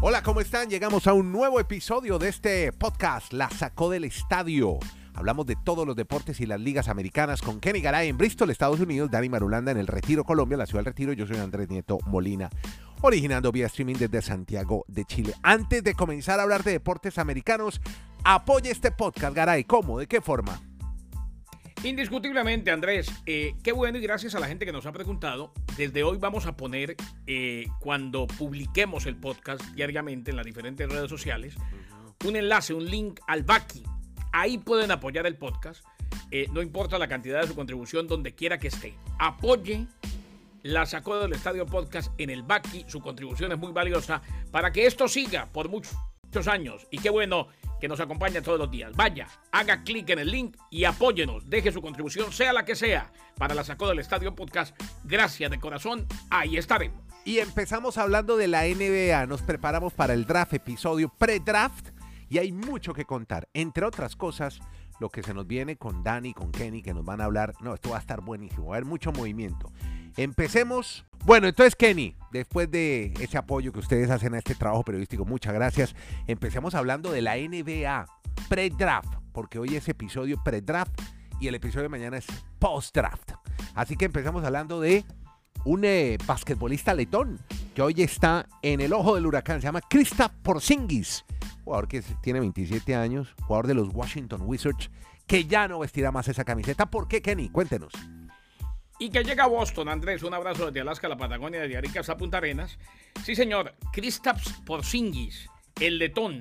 Hola, ¿cómo están? Llegamos a un nuevo episodio de este podcast, La Sacó del Estadio. Hablamos de todos los deportes y las ligas americanas con Kenny Garay en Bristol, Estados Unidos, Dani Marulanda en el Retiro, Colombia, la ciudad del Retiro. Yo soy Andrés Nieto Molina, originando vía streaming desde Santiago de Chile. Antes de comenzar a hablar de deportes americanos, apoye este podcast, Garay. ¿Cómo? ¿De qué forma? Indiscutiblemente, Andrés, eh, qué bueno y gracias a la gente que nos ha preguntado. Desde hoy vamos a poner, eh, cuando publiquemos el podcast diariamente en las diferentes redes sociales, un enlace, un link al Baki. Ahí pueden apoyar el podcast. Eh, no importa la cantidad de su contribución, donde quiera que esté. Apoye la sacó del Estadio Podcast en el Baki. Su contribución es muy valiosa para que esto siga por muchos años. Y qué bueno que nos acompaña todos los días. Vaya, haga clic en el link y apóyenos. Deje su contribución, sea la que sea, para la Sacó del Estadio Podcast. Gracias de corazón. Ahí estaremos. Y empezamos hablando de la NBA. Nos preparamos para el draft, episodio pre-draft. Y hay mucho que contar. Entre otras cosas, lo que se nos viene con Dani, con Kenny, que nos van a hablar. No, esto va a estar buenísimo. Va a haber mucho movimiento. Empecemos. Bueno, entonces Kenny, después de ese apoyo que ustedes hacen a este trabajo periodístico, muchas gracias. Empecemos hablando de la NBA pre-draft, porque hoy es episodio pre-draft y el episodio de mañana es post-draft. Así que empezamos hablando de un eh, basquetbolista letón que hoy está en el ojo del huracán. Se llama Krista Porzingis, jugador que tiene 27 años, jugador de los Washington Wizards, que ya no vestirá más esa camiseta. ¿Por qué, Kenny? Cuéntenos. Y que llega a Boston, Andrés, un abrazo desde Alaska a la Patagonia, de Arica a Punta Arenas. Sí, señor, Kristaps Porzingis, el letón.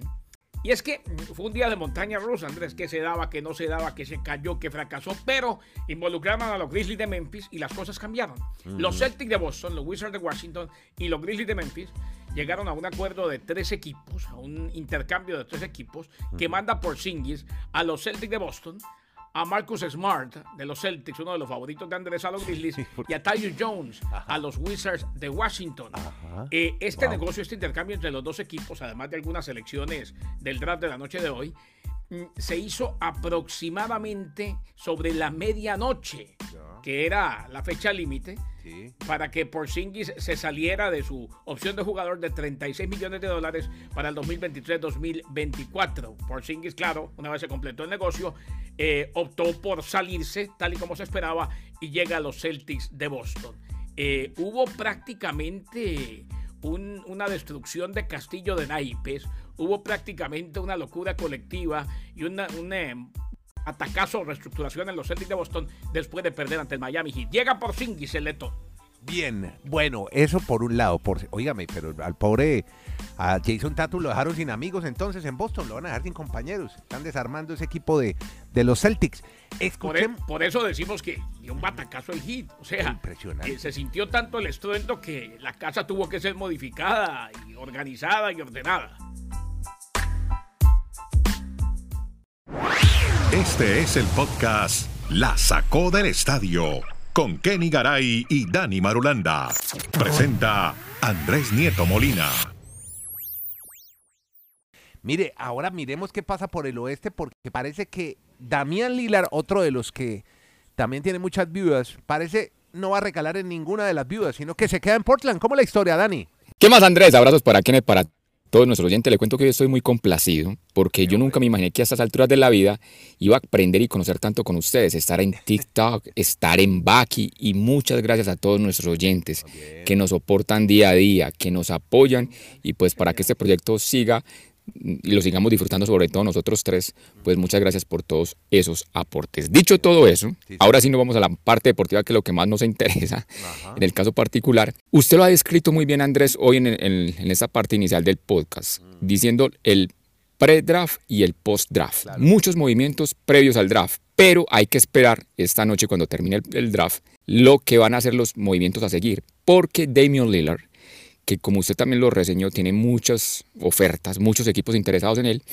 Y es que fue un día de montaña rusa, Andrés, que se daba, que no se daba, que se cayó, que fracasó, pero involucraron a los Grizzlies de Memphis y las cosas cambiaron. Los Celtics de Boston, los Wizards de Washington y los Grizzlies de Memphis llegaron a un acuerdo de tres equipos, a un intercambio de tres equipos, que manda Porzingis a los Celtics de Boston a Marcus Smart de los Celtics, uno de los favoritos de Andrés a los Grizzlies, y a Tyus Jones a los Wizards de Washington. Eh, este negocio, este intercambio entre los dos equipos, además de algunas elecciones del draft de la noche de hoy, se hizo aproximadamente sobre la medianoche, que era la fecha límite para que Porzingis se saliera de su opción de jugador de 36 millones de dólares para el 2023-2024. Porzingis, claro, una vez se completó el negocio, eh, optó por salirse tal y como se esperaba y llega a los Celtics de Boston. Eh, hubo prácticamente una destrucción de castillo de naipes, hubo prácticamente una locura colectiva y una, un eh, atacazo reestructuración en los Celtics de Boston después de perder ante el Miami Heat. Llega por Singis el leto. Bien, bueno, eso por un lado, por, oígame, pero al pobre a Jason Tatum lo dejaron sin amigos entonces en Boston, lo van a dejar sin compañeros, están desarmando ese equipo de, de los Celtics. Por, e, por, eso decimos que dio un batacazo el hit, o sea, Impresionante. se sintió tanto el estruendo que la casa tuvo que ser modificada y organizada y ordenada. Este es el podcast La Sacó del Estadio con Kenny Garay y Dani Marulanda. Presenta Andrés Nieto Molina. Mire, ahora miremos qué pasa por el oeste porque parece que Damián Lilar, otro de los que también tiene muchas viudas, parece no va a recalar en ninguna de las viudas, sino que se queda en Portland. ¿Cómo la historia, Dani? ¿Qué más, Andrés? Abrazos para Kenneth, para todos nuestros oyentes, le cuento que hoy estoy muy complacido porque yo nunca me imaginé que a estas alturas de la vida iba a aprender y conocer tanto con ustedes, estar en TikTok, estar en Baki y muchas gracias a todos nuestros oyentes que nos soportan día a día, que nos apoyan y pues para que este proyecto siga y lo sigamos disfrutando, sobre todo nosotros tres, pues muchas gracias por todos esos aportes. Dicho todo eso, ahora sí nos vamos a la parte deportiva, que es lo que más nos interesa, en el caso particular. Usted lo ha descrito muy bien, Andrés, hoy en, en, esta parte inicial del podcast, mm. diciendo el pre-draft y el post-draft. Muchos movimientos previos al draft, pero hay que esperar esta noche cuando termine el, el draft lo que van a ser los movimientos a seguir, porque Damian Lillard que como usted también lo reseñó, tiene muchas ofertas, muchos equipos interesados en él,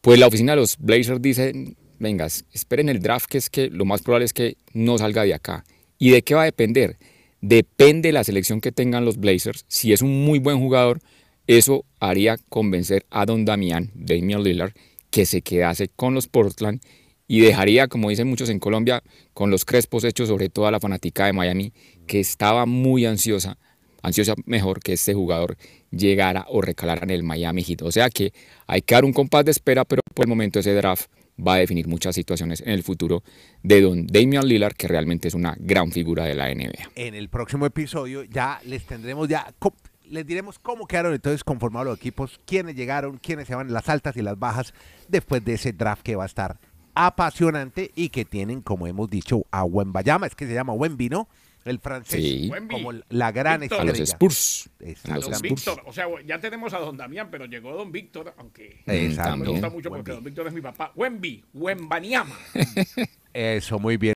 pues la oficina de los Blazers dice, vengas, esperen el draft, que es que lo más probable es que no salga de acá. ¿Y de qué va a depender? Depende de la selección que tengan los Blazers. Si es un muy buen jugador, eso haría convencer a Don Damián, Damian Lillard, que se quedase con los Portland y dejaría, como dicen muchos en Colombia, con los crespos hechos sobre toda la fanática de Miami, que estaba muy ansiosa ansiosa mejor que este jugador llegara o recalara en el Miami Heat. O sea que hay que dar un compás de espera, pero por el momento ese draft va a definir muchas situaciones en el futuro de don Damian Lillard, que realmente es una gran figura de la NBA. En el próximo episodio ya les tendremos ya les diremos cómo quedaron entonces conformados los equipos, quiénes llegaron, quiénes se van las altas y las bajas después de ese draft que va a estar apasionante y que tienen, como hemos dicho, a Wembayama, es que se llama Wemby, ¿no? El francés, Sí. como la gran Víctor. A los estrella. Spurs. A los. Víctor, o sea, ya tenemos a don Damián, pero llegó don Víctor, aunque Exacto. no me gusta mucho porque don Víctor es mi papá. Wemby, Wembaniama. Eso, muy bien.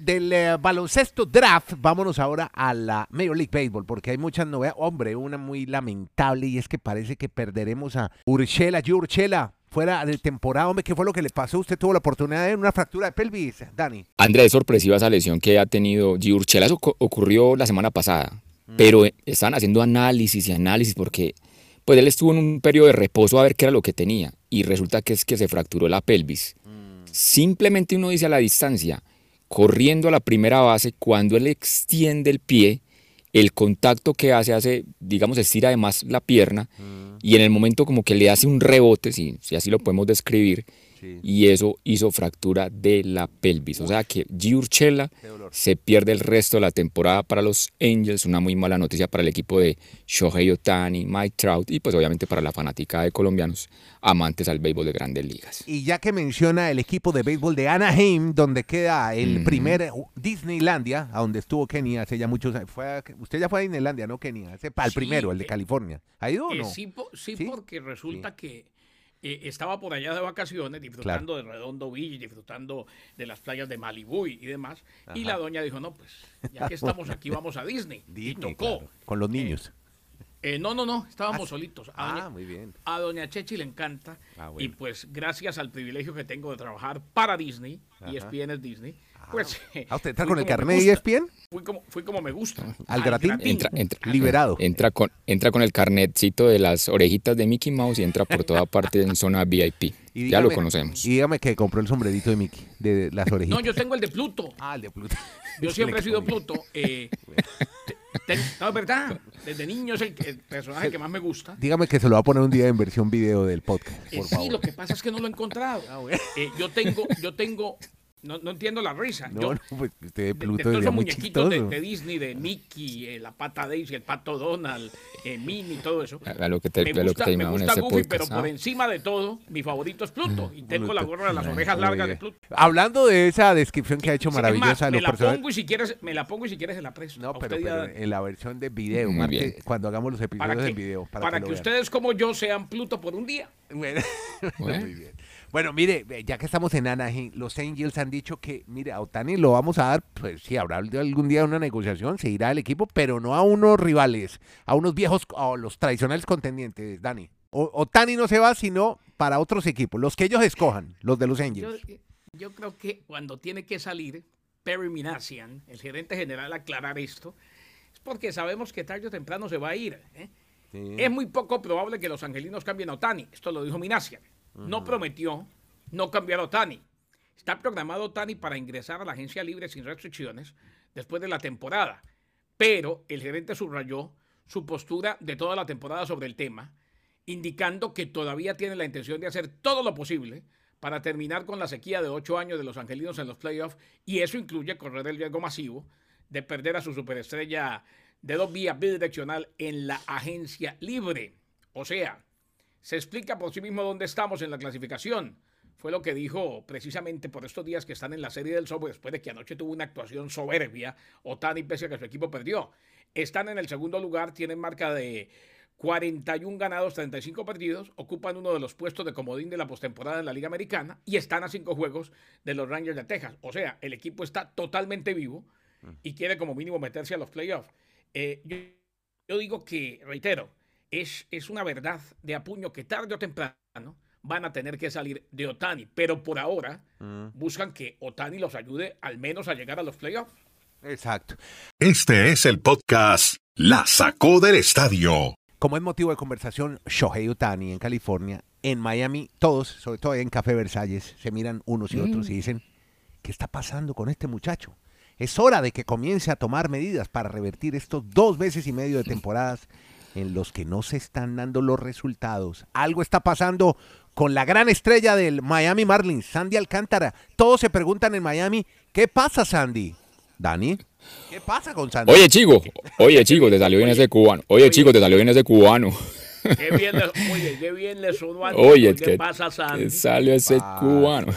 Del eh, baloncesto draft, vámonos ahora a la Major League Baseball, porque hay muchas novedades. Hombre, una muy lamentable y es que parece que perderemos a Urchela, Gio Urchela, fuera de temporada. Hombre, ¿qué fue lo que le pasó? Usted tuvo la oportunidad de una fractura de pelvis, Dani. Andrés, es sorpresiva esa lesión que ha tenido Giurchela. Eso ocu- ocurrió la semana pasada, pero eh, están haciendo análisis y análisis porque pues él estuvo en un periodo de reposo a ver qué era lo que tenía y resulta que es que se fracturó la pelvis. Simplemente uno dice a la distancia, corriendo a la primera base, cuando él extiende el pie, el contacto que hace hace, digamos, estira además la pierna y en el momento como que le hace un rebote, si, si así lo podemos describir, Sí. y eso hizo fractura de la pelvis. O sea que Giurchela se pierde el resto de la temporada para los Angels, una muy mala noticia para el equipo de Shohei Otani, Mike Trout y pues obviamente para la fanática de colombianos amantes al béisbol de grandes ligas. Y ya que menciona el equipo de béisbol de Anaheim, donde queda el primer Disneylandia, a donde estuvo Kenia hace ya muchos años. Fue a- usted ya fue a Disneylandia, ¿no, Kenia? Ese, al Sí, primero, el de eh, California. ¿Ha ido o Eh, no? sí, po- sí, ¿Sí? porque resulta que eh, estaba por allá de vacaciones, disfrutando de Redondo Beach, disfrutando de las playas de Malibú y demás. Y la doña dijo, no, pues, ya que estamos aquí, vamos a Disney. y tocó. claro, con los niños. Eh, no, no, no, estábamos solitos. A Ah, doña, muy bien. a doña Chechi le encanta. Ah, Y pues, gracias al privilegio que tengo de trabajar para Disney, y ESPN es Disney, pues... ¿A usted está fui con el carnet de gusta. ESPN? Fui como, fui como me gusta. Al gratín. Entra, entra, Liberado. entra, con, entra con el carnetcito de las orejitas de Mickey Mouse y entra por toda parte en zona VIP. Y ya lo conocemos. Y dígame que compró el sombrerito de Mickey, de las orejitas. No, yo tengo el de Pluto. Ah, el de Pluto. Yo siempre he sido Pluto. Eh, te- te- no, es verdad. Desde niño es el, el personaje que más me gusta. Dígame que se lo va a poner un día en versión video del podcast, Eh, por sí, favor. lo que pasa es que no lo he encontrado. Ah. Eh, yo tengo, yo tengo, no, no entiendo la risa. No, yo, no, pues usted de de, de Pluto todos sería esos muy muñequitos de, Disney, de Mickey, eh, la pata Daisy, el pato Donald, eh, Minnie, todo eso. A- a lo que te- me a lo que gusta, me gusta Goofy, podcast, pero por ¿ah? encima de todo, mi favorito es Pluto. Y tengo la gorra de las orejas largas de. Pluto. Hablando de esa descripción que ha hecho maravillosa más, de me los la personajes. pongo y si quieres, me la pongo y si quieres se la presto. No, pero, en la versión de video, bien. cuando hagamos los episodios en video. Para, para que, ustedes como yo sean Pluto por un día. Bueno, Bueno. muy bien. Bueno, mire, ya que estamos en Anaheim, los Angels han dicho que, mire, a Otani lo vamos a dar, pues sí, habrá algún día una negociación, se irá al equipo, pero no a unos rivales, a unos viejos, a los tradicionales contendientes, Dani. O- Otani no se va, sino para otros equipos, los que ellos escojan, los de los Angels. yo creo que cuando tiene que salir Perry Minasian, el gerente general, aclarar esto, es porque sabemos que tarde o temprano se va a ir. ¿eh? Es muy poco probable que los angelinos cambien a Otani. Esto lo dijo Minasian. No prometió no cambiar a Otani. Está programado Otani para ingresar a la agencia libre sin restricciones después de la temporada. Pero el gerente subrayó su postura de toda la temporada sobre el tema, indicando que todavía tiene la intención de hacer todo lo posible para terminar con la sequía de ocho años de los angelinos en los playoffs, y eso incluye correr el riesgo masivo de perder a su superestrella de dos vías bidireccional en la agencia libre. O sea, se explica por sí mismo dónde estamos en la clasificación. Fue lo que dijo precisamente por estos días que están en la serie del sobre, después de que anoche tuvo una actuación soberbia, Otani, pese a que su equipo perdió. Están en el segundo lugar, tienen marca de 41 ganados, 35 perdidos, ocupan uno de los puestos de comodín de la postemporada en la Liga Americana y están a cinco juegos de los Rangers de Texas. O sea, el equipo está totalmente vivo y quiere como mínimo meterse a los playoffs. Eh, yo digo que, reitero, es, es una verdad de apuño que tarde o temprano van a tener que salir de Otani, pero por ahora buscan que Otani los ayude al menos a llegar a los playoffs. Exacto. Este es el podcast La Sacó del Estadio. Como es motivo de conversación, Shohei Otani en California en Miami, todos, sobre todo en Café Versalles, se miran unos y otros y dicen, ¿qué está pasando con este muchacho? Es hora de que comience a tomar medidas para revertir estos dos veces y medio de temporadas en los que no se están dando los resultados. Algo está pasando con la gran estrella del Miami Marlins, Sandy Alcántara. Todos se preguntan en Miami, ¿qué pasa, Sandy? Dani, ¿qué pasa con Sandy? Oye, chico, oye, chico, te salió bien ese cubano. Oye, chico, te salió bien ese cubano. Qué bien le, oye, qué bien le sonó a Oye, ¿Qué pasa, Sandy? te salió ese pasa? cubano.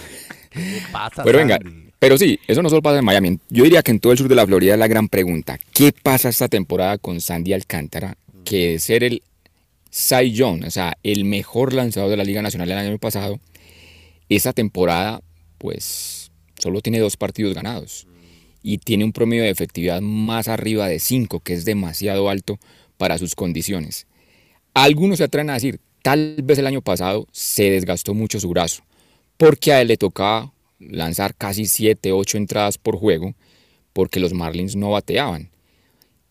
¿Qué pasa, Pero venga, Sandy? pero sí, eso no solo pasa en Miami. Yo diría que en todo el sur de la Florida es la gran pregunta. ¿Qué pasa esta temporada con Sandy Alcántara? Que ser el Cy Young, o sea, el mejor lanzador de la Liga Nacional el año pasado, esta temporada, pues, solo tiene dos partidos ganados. Y tiene un promedio de efectividad más arriba de 5, que es demasiado alto para sus condiciones. Algunos se atreven a decir, tal vez el año pasado se desgastó mucho su brazo, porque a él le tocaba lanzar casi 7, 8 entradas por juego, porque los Marlins no bateaban.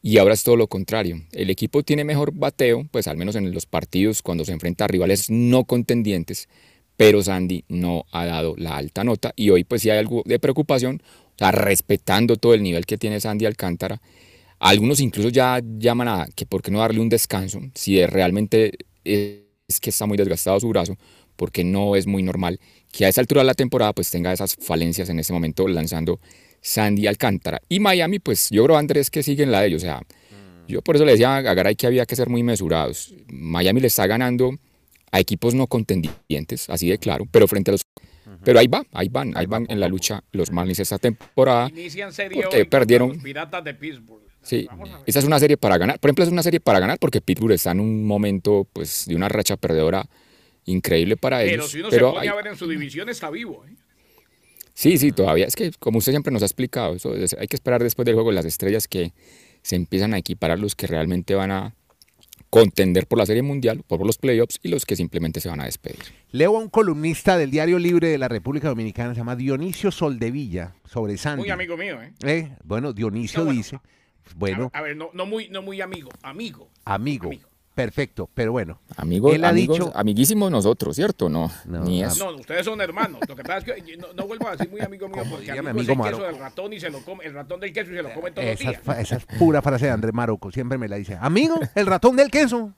Y ahora es todo lo contrario. El equipo tiene mejor bateo, pues al menos en los partidos cuando se enfrenta a rivales no contendientes, pero Sandy no ha dado la alta nota y hoy pues sí hay algo de preocupación, o respetando todo el nivel que tiene Sandy Alcántara. Algunos incluso ya llaman a que por qué no darle un descanso, si realmente es que está muy desgastado su brazo, porque no es muy normal que a esa altura de la temporada pues tenga esas falencias en ese momento lanzando Sandy Alcántara. Y Miami, pues yo creo, Andrés, que siguen la de ellos. O sea, yo por eso le decía a Garay que había que ser muy mesurados. Miami le está ganando a equipos no contendientes, así de claro, pero frente a los... Pero ahí va, ahí van, ahí van en la lucha los Marlins esta temporada. Inician serie porque hoy perdieron. los Piratas de Pittsburgh. Sí, esa es una serie para ganar. Por ejemplo, es una serie para ganar porque Pittsburgh está en un momento pues de una racha perdedora increíble para Pero ellos. si uno pero se pone hay- a ver en su división, está vivo. ¿eh? Sí, sí, todavía. Es que, como usted siempre nos ha explicado, eso es- hay que esperar después del juego de las estrellas que se empiezan a equiparar los que realmente van a contender por la Serie Mundial, por los playoffs y los que simplemente se van a despedir. Leo a un columnista del Diario Libre de la República Dominicana, se llama Dionisio Soldevilla, sobre Sandy. Muy amigo mío, ¿eh? Eh, bueno, Dionisio No, bueno. dice, bueno, A ver, a ver, no, no muy, no muy amigo, amigo. amigo, amigo. Perfecto, pero bueno. Amigos, Él ha amigos, dicho- amiguísimos nosotros, ¿cierto? No, No, ni eso. No, ustedes son hermanos. Lo que pasa es que no, no vuelvo a decir muy amigo mío porque dígame, amigo, es amigo el queso Maro. del ratón y se lo come, el ratón del queso y se lo come todos los Esa, días. fa- esa es pura frase de Andrés Maroco, siempre me la dice. Amigo, el ratón del queso.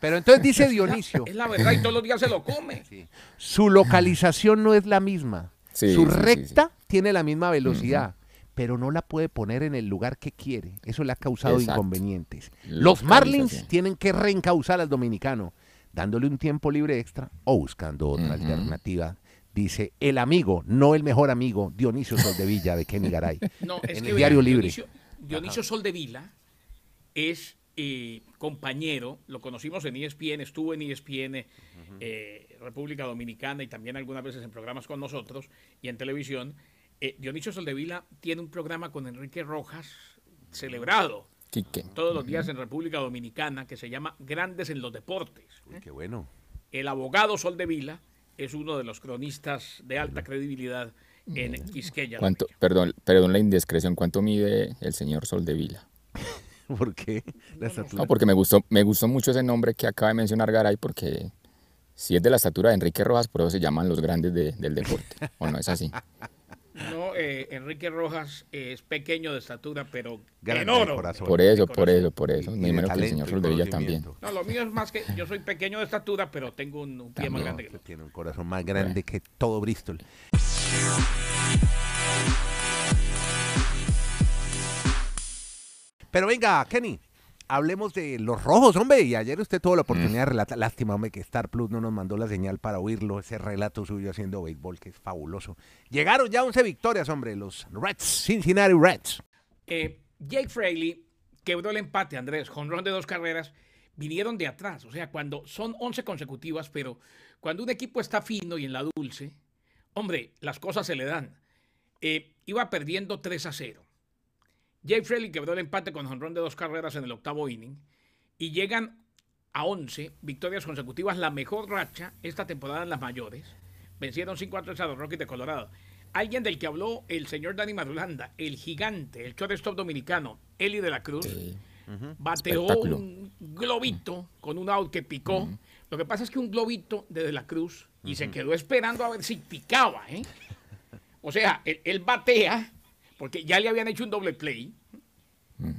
Pero entonces dice Dionisio, Es la verdad y todos los días se lo come. su localización no es la misma. Sí, su sí, sí, recta tiene la misma velocidad, pero no la puede poner en el lugar que quiere. Eso le ha causado Exacto. inconvenientes. Los Marlins tienen que reencauzar al dominicano, dándole un tiempo libre extra o buscando otra alternativa. Dice el amigo, no el mejor amigo, Dionisio Soldevilla de Kenny Garay. No, es en que el Diario Libre. Dionisio, Dionisio Soldevila es eh, compañero, lo conocimos en ESPN, estuvo en ESPN, eh, República Dominicana y también algunas veces en programas con nosotros y en televisión. Eh, Dionisio Soldevila tiene un programa con Enrique Rojas celebrado Quique. todos los días en República Dominicana que se llama Grandes en los Deportes. Uy, qué bueno. El abogado Soldevila es uno de los cronistas de alta credibilidad en Quisqueya. ¿Cuánto, perdón, perdón la indiscreción, ¿cuánto mide el señor Soldevila? ¿Por qué? La estatura. No, porque me gustó, me gustó mucho ese nombre que acaba de mencionar Garay, porque si es de la estatura de Enrique Rojas, por eso se llaman los grandes de- del deporte. ¿O no es así? No, eh, Enrique Rojas es pequeño de estatura, pero Grande enorme. de corazón. Por eso, por eso, por eso. Me imagino que el señor Soldevilla también. No, lo mío es más que yo soy pequeño de estatura, pero tengo un, un pie más grande que tiene un corazón más grande que todo Bristol. Pero venga, Kenny, hablemos de los rojos, hombre. Y ayer usted tuvo la oportunidad de relatar. Lástima, hombre, que Star Plus no nos mandó la señal para oírlo. Ese relato suyo haciendo béisbol, que es fabuloso. Llegaron ya 11 victorias, hombre, los Reds, Cincinnati Reds. Eh, Jake Fraley quebró el empate, Andrés, con ron de dos carreras. Vinieron de atrás, o sea, cuando son 11 consecutivas, pero cuando un equipo está fino y en la dulce, hombre, las cosas se le dan. Eh, iba perdiendo 3 a 0. Jake Fraley quebró el empate con jonrón de dos carreras en el octavo inning y llegan a 11 victorias consecutivas, la mejor racha esta temporada en las mayores. Vencieron 5 a 3 a los Rockies de Colorado. Alguien del que habló el señor Dani Marulanda, el gigante, el shortstop dominicano, Eli de la Cruz, Sí. bateó Espectáculo. un globito con un out que picó Lo que pasa es que un globito de De la Cruz y se quedó esperando a ver si picaba, ¿eh? O sea, él, él batea, porque ya le habían hecho un doble play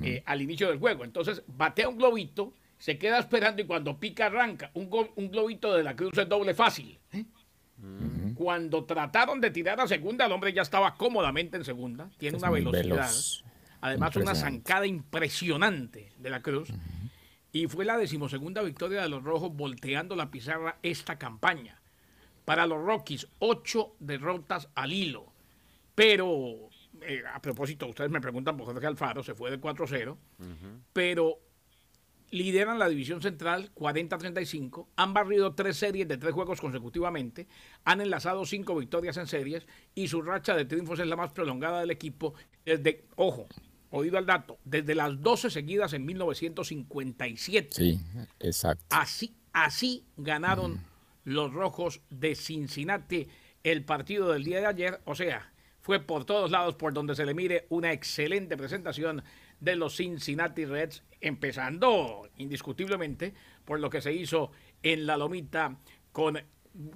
eh, al inicio del juego. Entonces, batea un globito, se queda esperando y cuando pica arranca. Un, go- un globito de la Cruz es doble fácil. ¿eh? Cuando trataron de tirar a segunda, el hombre ya estaba cómodamente en segunda. Tiene Es una velocidad. veloz. Además, una zancada impresionante de la Cruz. Y fue la decimosegunda victoria de los Rojos volteando la pizarra esta campaña. Para los Rockies, ocho derrotas al hilo. Pero, eh, a propósito, ustedes me preguntan por Jorge Alfaro, se fue de 4-0. Pero lideran la división central 40-35, han barrido tres series de tres juegos consecutivamente, han enlazado cinco victorias en series y su racha de triunfos es la más prolongada del equipo desde, ojo, oído al dato, desde las 12 seguidas en 1957. Sí, exacto. Así, así ganaron los rojos de Cincinnati el partido del día de ayer. O sea, fue por todos lados por donde se le mire una excelente presentación de los Cincinnati Reds, empezando indiscutiblemente por lo que se hizo en la lomita con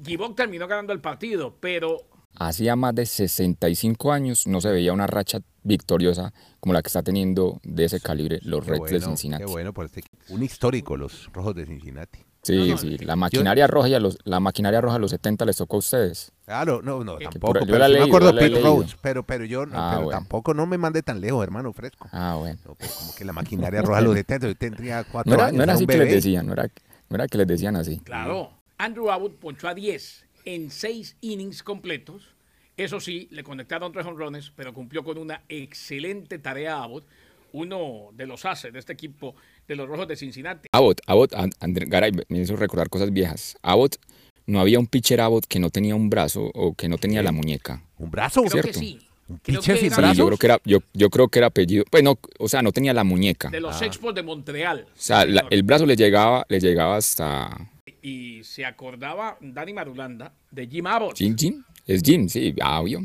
Gibok terminó ganando el partido, pero Hacía más de 65 años no se veía una racha victoriosa como la que está teniendo de ese calibre los Qué Reds de Cincinnati. Qué bueno por este equipo. Un histórico, los rojos de Cincinnati. Sí, No, no, sí, la maquinaria roja y a los, la maquinaria roja a los 70 les tocó a ustedes. Claro, no, no, Que tampoco. por- yo pero la leí, me acuerdo yo la Pete. Rhodes, pero, pero yo no, Ah, pero bueno. tampoco no me mande tan lejos, hermano fresco. Ah, bueno. No, pues, como que la maquinaria roja lo detento. Yo tendría cuatro No era, años. no era así un que les decían, no era, no era que les decían así. Claro. Andrew Abbott ponchó a 10 en 6 innings completos. Eso sí, le conectaron tres honrones, pero cumplió con una excelente tarea a Abbott, uno de los ases de este equipo de los Rojos de Cincinnati. Abbott, Abbott, And- André- Garay, me hizo recordar cosas viejas. Abbott, no había un pitcher Abbott que no tenía un brazo o que no tenía la muñeca. Un brazo. Creo que ¿cierto? sí. Un Creo pitcher que yo creo que era, yo, yo creo que era apellido. Pues no, o sea, no tenía la muñeca. de O los Expos de Montreal. sea, la- señor. el brazo le llegaba, le llegaba hasta Y se acordaba Dani Marulanda de Jim Abbott. Jim Jim. Es Jim, sí, ah, obvio.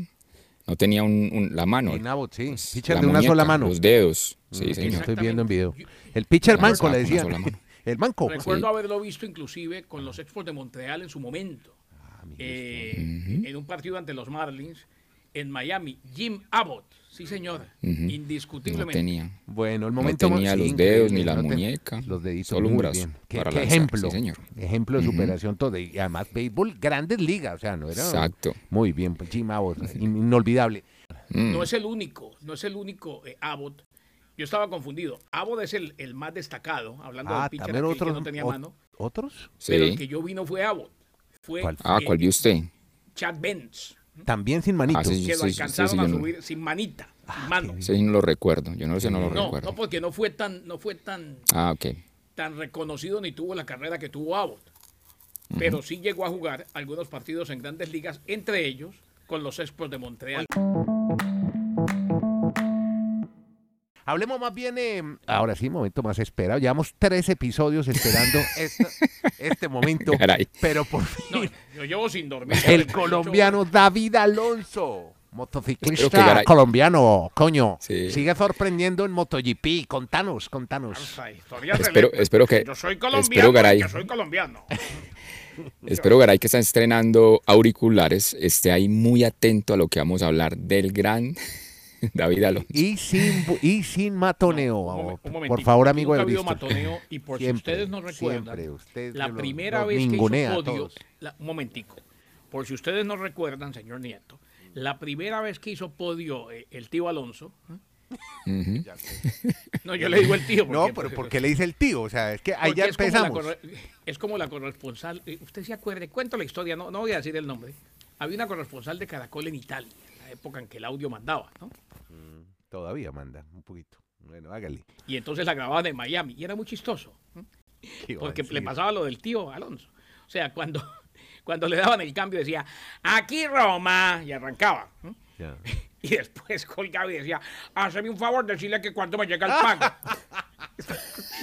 No tenía un, un- la mano. Jim Abbott, sí. pues, Pitcher la de una muñeca, sola mano. Los dedos. Sí, Sí, lo señor. estoy viendo en video. El pitcher manco le mano. El manco. Recuerdo haberlo visto inclusive con los Expos de Montreal en su momento. Ah, Eh, En un partido ante los Marlins en Miami. Jim Abbott, sí señor, No indiscutiblemente. tenía. Bueno, el No momento más- tenía sí, los dedos ni la no muñeca, Los deditos. solo un brazo. Qué, para qué lanzar, ejemplo. sí, señor. Ejemplo de superación todo. Y además, béisbol, grandes ligas. O sea, no era. Exacto. Muy bien, pues, Jim Abbott, in- inolvidable. Mm. No es el único, no es el único eh, Abbott. Yo estaba confundido. Abbott es el, el más destacado, hablando Ah, del pitcher también aquel que otros. no tenía o- mano. ¿Otros? Pero el que yo vi no fue Abbott. Fue ¿Cuál? Ah, ¿cuál vio usted? Chad Benz, También sin manito. Ah, sí, que lo sí, alcanzaron sí, a no- subir sin manita, sin mano. Ese sí no lo recuerdo. Yo no sé, no lo No, recuerdo. no porque no fue tan, no fue tan, Ah, ok. tan reconocido ni tuvo la carrera que tuvo Abbott. Pero sí llegó a jugar algunos partidos en grandes ligas, entre ellos con los Expos de Montreal. Hablemos más bien, eh, ahora sí, momento más esperado. Llevamos tres episodios esperando esta- este momento, Caray. pero por No, fin yo llevo sin dormir. el 48 colombiano David Alonso, Espero motociclista que Garay- colombiano, coño, Sí. sigue sorprendiendo en MotoGP. Contanos, contanos. Espero- espero que- Yo soy espero, colombiano Garay. y que soy colombiano. Espero, Garay, que está estrenando auriculares, esté ahí muy atento a lo que vamos a hablar del gran David Alonso. Y sin, y sin matoneo. Un por favor, amigo nunca de ha habido Bristol. matoneo y por si ustedes no recuerdan, siempre, usted la primera los vez que hizo podio, la- un momentico, por si ustedes no recuerdan, señor Nieto, la primera vez que hizo podio eh, el tío Alonso, ¿eh? No, yo le digo el tío. No, pero ¿por qué le dice el tío? O sea, es que ahí ya como empezamos. corre- Es como la corresponsal, eh, usted se acuerde, cuento la historia, no, no voy a decir el nombre. Había una corresponsal de Caracol en Italia, en la época en que el audio mandaba, ¿no? Todavía manda un poquito. Bueno, hágale. Y entonces la grababan en Miami y era muy chistoso. ¿eh? ¿Qué iba a Porque le pasaba lo del tío Alonso. O sea, cuando, cuando le daban el cambio decía, aquí Roma, y arrancaba. ¿eh? Ya. Y después colgaba y decía, hazme un favor, decirle que cuando me llega el pago.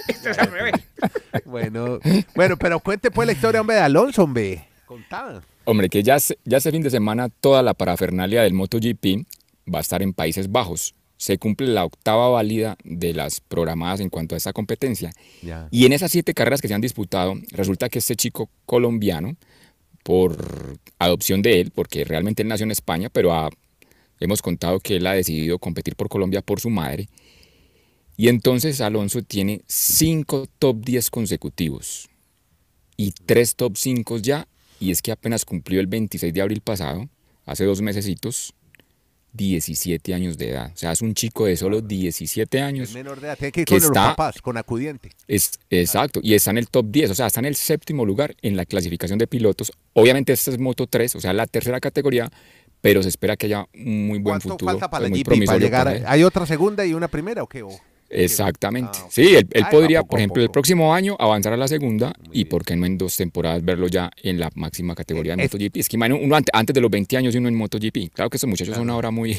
Esto es al revés. Bueno, bueno, pero cuente pues la historia, hombre, de Alonso, hombre. Contada. Hombre, que ya, ya este fin de semana toda la parafernalia del MotoGP va a estar en Países Bajos. Se cumple la octava válida de las programadas en cuanto a esta competencia. Y en esas siete carreras que se han disputado, resulta que este chico colombiano, por adopción de él, porque realmente él nació en España, pero ha- hemos contado que él ha decidido competir por Colombia por su madre. Y entonces Alonso tiene cinco top 10 consecutivos y tres top 5 ya. Y es que apenas cumplió el 26 de abril pasado, hace dos mesecitos, 17 años de edad. O sea, es un chico de solo 17 Es años. menor de edad. Tiene que ir que con los está- papás, con acudiente. Es, exacto, y está en el top 10, o sea, está en el séptimo lugar en la clasificación de pilotos. Obviamente esta es Moto 3, o sea, la tercera categoría, pero se espera que haya un muy buen ¿Cuánto futuro. falta para la GP para llegar? ¿Hay otra segunda y una primera o qué? O- Exactamente. Ah. Sí, él, va podría, poco por ejemplo, el próximo año avanzar a la segunda Muy y bien. por qué no en dos temporadas verlo ya en la máxima categoría de Eh, es- MotoGP. Es que uno ante- antes de los 20 años y uno en MotoGP. Claro que estos muchachos son ahora muy,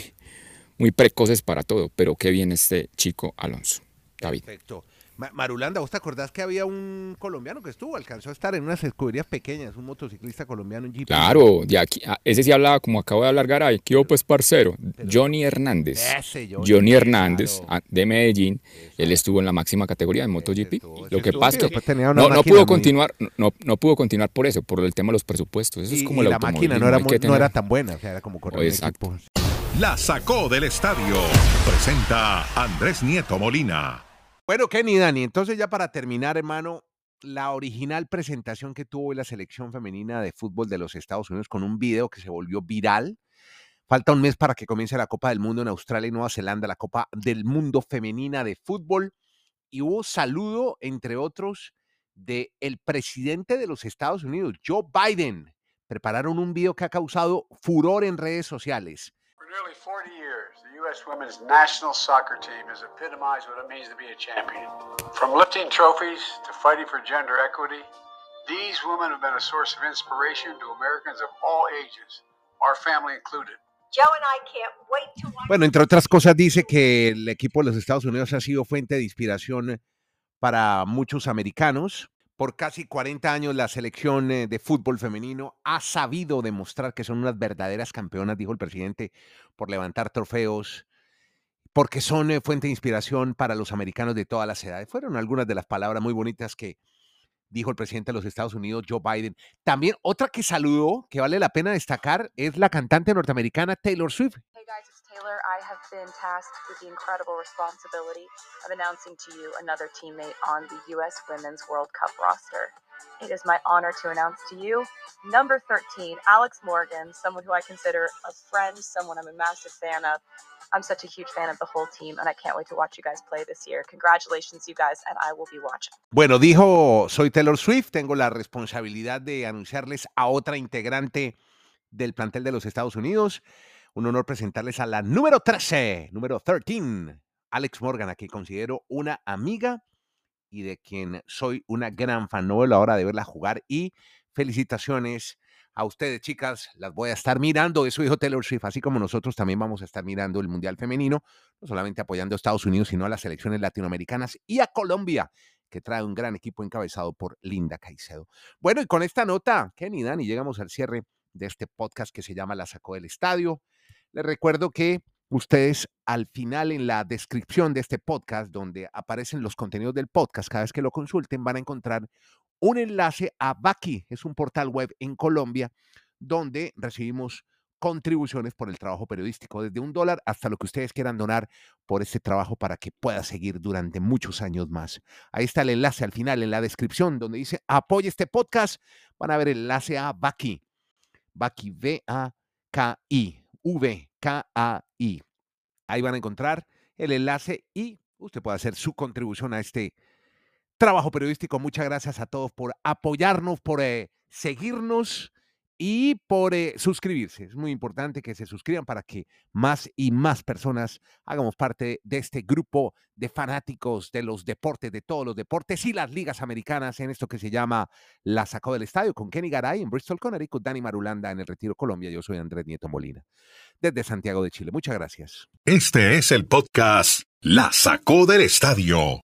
muy precoces para todo, pero qué bien este chico Alonso. David. Perfecto. Ma- Marulanda, ¿vos te acordás que había un colombiano que estuvo? Alcanzó a estar en unas escuderías pequeñas, un motociclista colombiano en GP. Claro, de aquí, ah, ese sí hablaba como acabo de hablar Garay, que yo pues parcero, Johnny Hernández. Ese Johnny, Johnny, Hernández claro. ah, de Medellín, él estuvo en la máxima categoría de MotoGP. estuvo, Lo que pasa es que una no, pudo continuar, no, no pudo continuar por eso, por el tema de los presupuestos. Eso es Y- como y el la máquina no era, no tener- era tan buena, o sea, era como correr un Exacto. equipo. La sacó del estadio. Presenta Andrés Nieto Molina. Bueno, Kenny Dani, entonces ya para terminar, hermano, la original presentación que tuvo la selección femenina de fútbol de los Estados Unidos con un video que se volvió viral. Falta un mes para que comience la Copa del Mundo en Australia y Nueva Zelanda, la Copa del Mundo femenina de fútbol. Y hubo saludo, entre otros, de el presidente de los Estados Unidos, Joe Biden. Prepararon un video que ha causado furor en redes sociales. For nearly 40 years, the U.S. women's national soccer team has epitomized what it means to be a champion. From lifting trophies to fighting for gender equity, these women have been a source of inspiration to Americans of all ages, our family included. Joe and I can't wait to watch. Bueno, entre otras cosas, dice que el equipo de los Estados Unidos ha sido fuente de inspiración para muchos americanos. Por casi 40 años, la selección eh, de fútbol femenino ha sabido demostrar que son unas verdaderas campeonas, dijo el presidente, por levantar trofeos, porque son eh, fuente de inspiración para los americanos de todas las edades. Fueron algunas de las palabras muy bonitas que dijo el presidente de los Estados Unidos, Joe Biden. También otra que saludó, que vale la pena destacar, es la cantante norteamericana Taylor Swift. Taylor. I have been tasked with the incredible responsibility of announcing to you another teammate on the U.S. Women's World Cup roster. It is my honor to announce to you number 13, Alex Morgan, someone who I consider a friend, someone I'm a massive fan of. I'm such a huge fan of the whole team, and I can't wait to watch you guys play this year. Congratulations, you guys, and I will be watching. Bueno, dijo, soy Taylor Swift, tengo la responsabilidad de anunciarles a otra integrante del plantel de los Estados Unidos. Un honor presentarles a la número 13, número 13, Alex Morgan, a quien considero una amiga y de quien soy una gran fan. No veo la hora de verla jugar y felicitaciones a ustedes, chicas. Las voy a estar mirando. Eso dijo Taylor Swift, así como nosotros también vamos a estar mirando el Mundial Femenino, no solamente apoyando a Estados Unidos, sino a las selecciones latinoamericanas y a Colombia que trae un gran equipo encabezado por Linda Caicedo. Bueno, y con esta nota, Kenny Dani, llegamos al cierre de este podcast que se llama La Sacó del Estadio. Les recuerdo que ustedes al final en la descripción de este podcast, donde aparecen los contenidos del podcast, cada vez que lo consulten, van a encontrar un enlace a Baki, es un portal web en Colombia donde recibimos contribuciones por el trabajo periodístico, desde un dólar hasta lo que ustedes quieran donar por este trabajo para que pueda seguir durante muchos años más. Ahí está el enlace al final en la descripción donde dice apoye este podcast. Van a ver el enlace a Baki. Baki, V-A-K-I, V-K-A-I. Ahí van a encontrar el enlace y usted puede hacer su contribución a este trabajo periodístico. Muchas gracias a todos por apoyarnos, por eh, seguirnos y por eh, suscribirse. Es muy importante que se suscriban para que más y más personas hagamos parte de este grupo de fanáticos de los deportes, de todos los deportes y las ligas americanas en esto que se llama La Sacó del Estadio con Kenny Garay en Bristol, Connecticut, Dani Marulanda en el Retiro Colombia. Yo soy Andrés Nieto Molina desde Santiago de Chile. Muchas gracias. Este es el podcast La sacó del estadio